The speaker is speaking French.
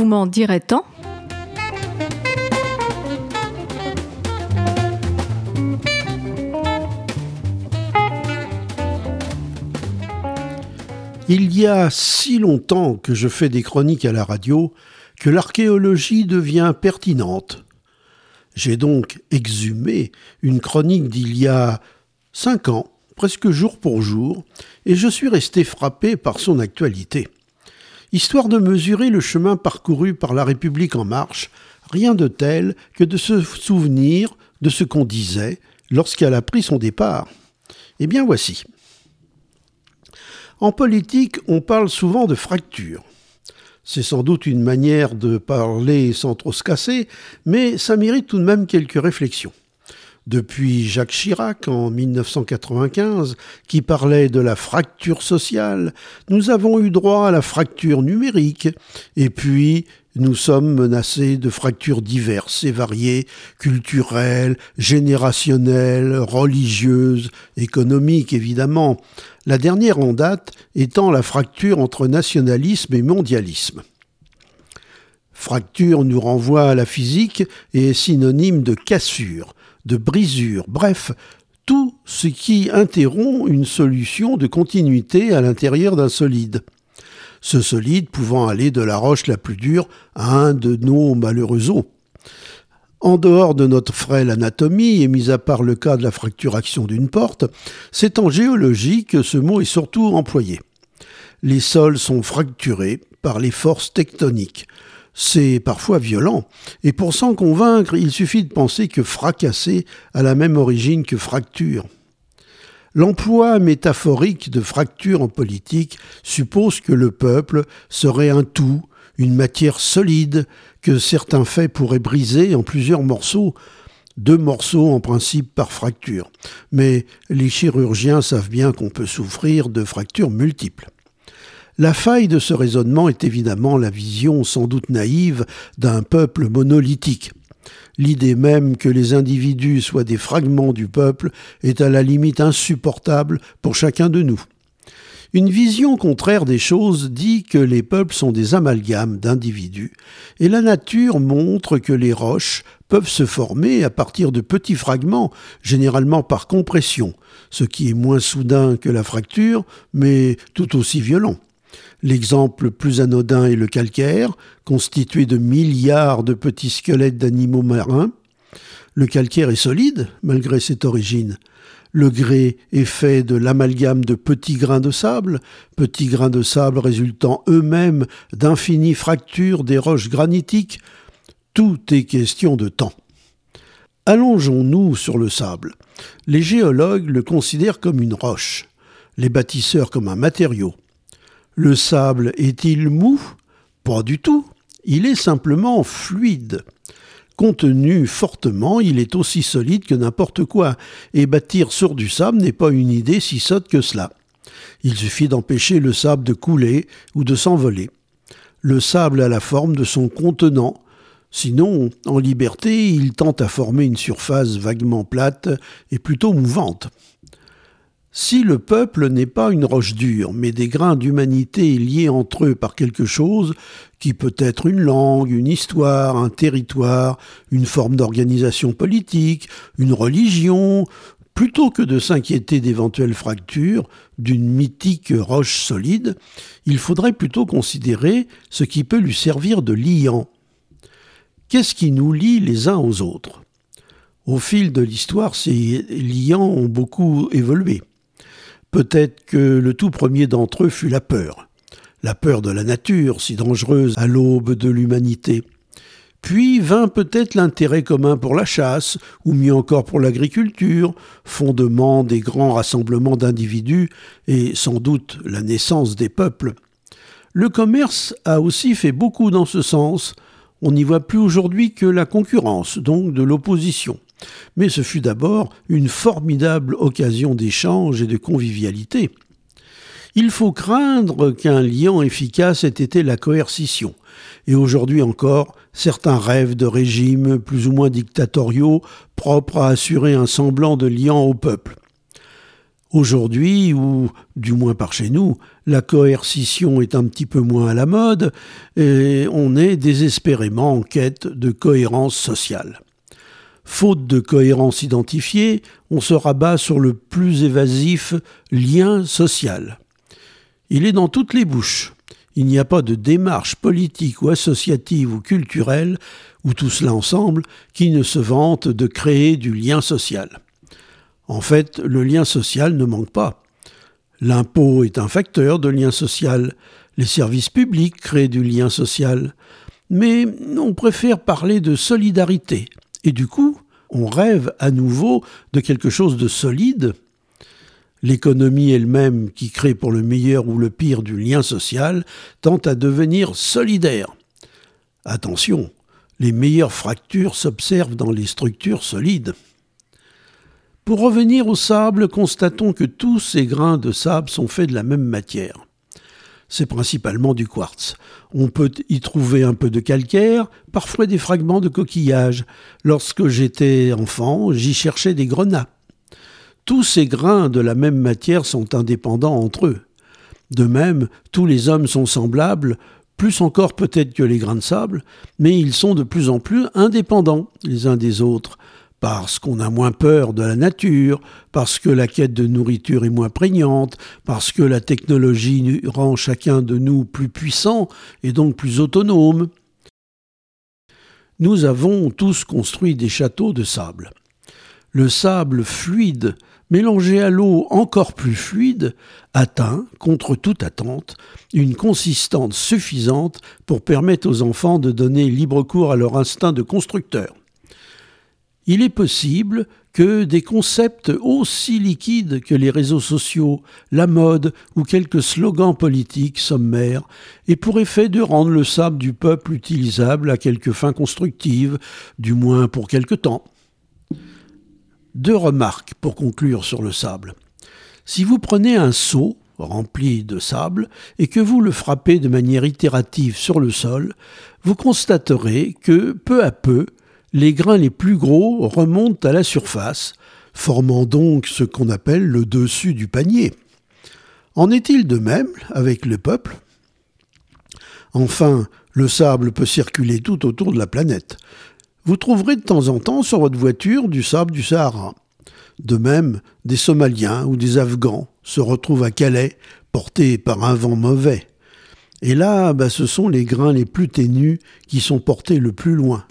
Vous m'en direz tant Il y a si longtemps que je fais des chroniques à la radio que l'archéologie devient pertinente. J'ai donc exhumé une chronique d'il y a cinq ans, presque jour pour jour, et je suis resté frappé par son actualité. Histoire de mesurer le chemin parcouru par la République en marche, rien de tel que de se souvenir de ce qu'on disait lorsqu'elle a pris son départ. Eh bien voici. En politique, on parle souvent de fracture. C'est sans doute une manière de parler sans trop se casser, mais ça mérite tout de même quelques réflexions. Depuis Jacques Chirac en 1995, qui parlait de la fracture sociale, nous avons eu droit à la fracture numérique, et puis nous sommes menacés de fractures diverses et variées, culturelles, générationnelles, religieuses, économiques évidemment, la dernière en date étant la fracture entre nationalisme et mondialisme. Fracture nous renvoie à la physique et est synonyme de cassure, de brisure, bref, tout ce qui interrompt une solution de continuité à l'intérieur d'un solide ce solide pouvant aller de la roche la plus dure à un de nos malheureux os. En dehors de notre frêle anatomie, et mis à part le cas de la fracturation d'une porte, c'est en géologie que ce mot est surtout employé. Les sols sont fracturés par les forces tectoniques. C'est parfois violent, et pour s'en convaincre, il suffit de penser que fracasser a la même origine que fracture. L'emploi métaphorique de fracture en politique suppose que le peuple serait un tout, une matière solide que certains faits pourraient briser en plusieurs morceaux, deux morceaux en principe par fracture. Mais les chirurgiens savent bien qu'on peut souffrir de fractures multiples. La faille de ce raisonnement est évidemment la vision sans doute naïve d'un peuple monolithique. L'idée même que les individus soient des fragments du peuple est à la limite insupportable pour chacun de nous. Une vision contraire des choses dit que les peuples sont des amalgames d'individus, et la nature montre que les roches peuvent se former à partir de petits fragments, généralement par compression, ce qui est moins soudain que la fracture, mais tout aussi violent. L'exemple le plus anodin est le calcaire, constitué de milliards de petits squelettes d'animaux marins. Le calcaire est solide, malgré cette origine. Le grès est fait de l'amalgame de petits grains de sable, petits grains de sable résultant eux-mêmes d'infinies fractures des roches granitiques. Tout est question de temps. Allongeons-nous sur le sable. Les géologues le considèrent comme une roche, les bâtisseurs comme un matériau. Le sable est-il mou? Pas du tout. Il est simplement fluide. Contenu fortement, il est aussi solide que n'importe quoi, et bâtir sur du sable n'est pas une idée si sotte que cela. Il suffit d'empêcher le sable de couler ou de s'envoler. Le sable a la forme de son contenant, sinon, en liberté, il tente à former une surface vaguement plate et plutôt mouvante. Si le peuple n'est pas une roche dure, mais des grains d'humanité liés entre eux par quelque chose qui peut être une langue, une histoire, un territoire, une forme d'organisation politique, une religion, plutôt que de s'inquiéter d'éventuelles fractures d'une mythique roche solide, il faudrait plutôt considérer ce qui peut lui servir de liant. Qu'est-ce qui nous lie les uns aux autres? Au fil de l'histoire, ces liants ont beaucoup évolué. Peut-être que le tout premier d'entre eux fut la peur. La peur de la nature, si dangereuse à l'aube de l'humanité. Puis vint peut-être l'intérêt commun pour la chasse, ou mieux encore pour l'agriculture, fondement des grands rassemblements d'individus et sans doute la naissance des peuples. Le commerce a aussi fait beaucoup dans ce sens. On n'y voit plus aujourd'hui que la concurrence, donc de l'opposition mais ce fut d'abord une formidable occasion d'échange et de convivialité. Il faut craindre qu'un lien efficace ait été la coercition, et aujourd'hui encore, certains rêvent de régimes plus ou moins dictatoriaux propres à assurer un semblant de lien au peuple. Aujourd'hui, ou du moins par chez nous, la coercition est un petit peu moins à la mode et on est désespérément en quête de cohérence sociale. Faute de cohérence identifiée, on se rabat sur le plus évasif lien social. Il est dans toutes les bouches. Il n'y a pas de démarche politique ou associative ou culturelle, ou tout cela ensemble, qui ne se vante de créer du lien social. En fait, le lien social ne manque pas. L'impôt est un facteur de lien social, les services publics créent du lien social, mais on préfère parler de solidarité, et du coup, on rêve à nouveau de quelque chose de solide. L'économie elle-même, qui crée pour le meilleur ou le pire du lien social, tente à devenir solidaire. Attention, les meilleures fractures s'observent dans les structures solides. Pour revenir au sable, constatons que tous ces grains de sable sont faits de la même matière. C'est principalement du quartz. On peut y trouver un peu de calcaire, parfois des fragments de coquillage. Lorsque j'étais enfant, j'y cherchais des grenats. Tous ces grains de la même matière sont indépendants entre eux. De même, tous les hommes sont semblables, plus encore peut-être que les grains de sable, mais ils sont de plus en plus indépendants les uns des autres parce qu'on a moins peur de la nature, parce que la quête de nourriture est moins prégnante, parce que la technologie rend chacun de nous plus puissant et donc plus autonome. Nous avons tous construit des châteaux de sable. Le sable fluide, mélangé à l'eau encore plus fluide, atteint, contre toute attente, une consistance suffisante pour permettre aux enfants de donner libre cours à leur instinct de constructeur il est possible que des concepts aussi liquides que les réseaux sociaux, la mode ou quelques slogans politiques sommaires aient pour effet de rendre le sable du peuple utilisable à quelques fins constructives, du moins pour quelque temps. Deux remarques pour conclure sur le sable. Si vous prenez un seau rempli de sable et que vous le frappez de manière itérative sur le sol, vous constaterez que peu à peu les grains les plus gros remontent à la surface, formant donc ce qu'on appelle le dessus du panier. En est-il de même avec le peuple? Enfin, le sable peut circuler tout autour de la planète. Vous trouverez de temps en temps sur votre voiture du sable du Sahara. De même, des Somaliens ou des Afghans se retrouvent à Calais, portés par un vent mauvais. Et là, bah, ce sont les grains les plus ténus qui sont portés le plus loin.